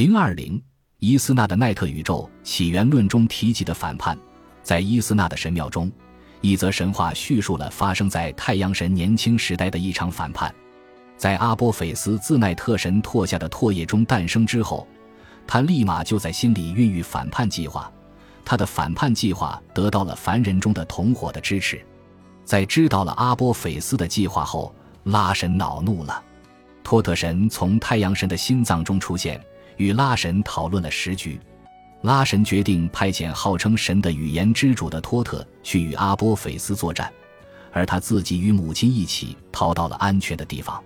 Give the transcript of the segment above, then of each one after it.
零二零伊斯纳的奈特宇宙起源论中提及的反叛，在伊斯纳的神庙中，一则神话叙述了发生在太阳神年轻时代的一场反叛。在阿波菲斯自奈特神唾下的唾液中诞生之后，他立马就在心里孕育反叛计划。他的反叛计划得到了凡人中的同伙的支持。在知道了阿波菲斯的计划后，拉神恼怒了。托特神从太阳神的心脏中出现。与拉神讨论了时局，拉神决定派遣号称神的语言之主的托特去与阿波菲斯作战，而他自己与母亲一起逃到了安全的地方。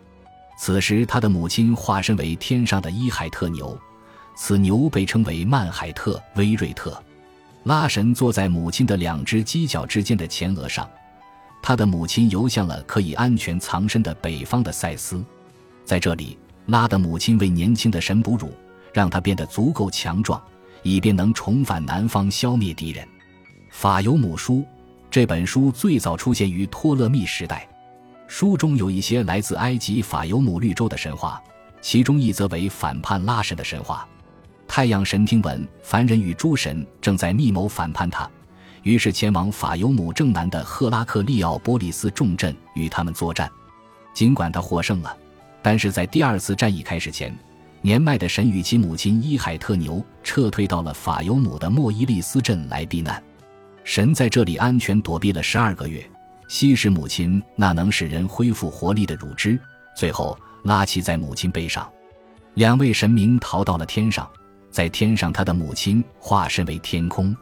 此时，他的母亲化身为天上的伊海特牛，此牛被称为曼海特威瑞特。拉神坐在母亲的两只犄角之间的前额上，他的母亲游向了可以安全藏身的北方的塞斯，在这里，拉的母亲为年轻的神哺乳。让他变得足够强壮，以便能重返南方消灭敌人。法尤姆书这本书最早出现于托勒密时代，书中有一些来自埃及法尤姆绿洲的神话，其中一则为反叛拉神的神话。太阳神听闻凡人与诸神正在密谋反叛他，于是前往法尤姆正南的赫拉克利奥波利斯重镇与他们作战。尽管他获胜了，但是在第二次战役开始前。年迈的神与其母亲伊海特牛撤退到了法尤姆的莫伊利斯镇来避难。神在这里安全躲避了十二个月，吸食母亲那能使人恢复活力的乳汁，最后拉起在母亲背上。两位神明逃到了天上，在天上，他的母亲化身为天空。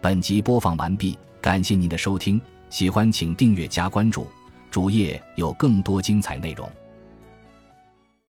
本集播放完毕，感谢您的收听，喜欢请订阅加关注，主页有更多精彩内容。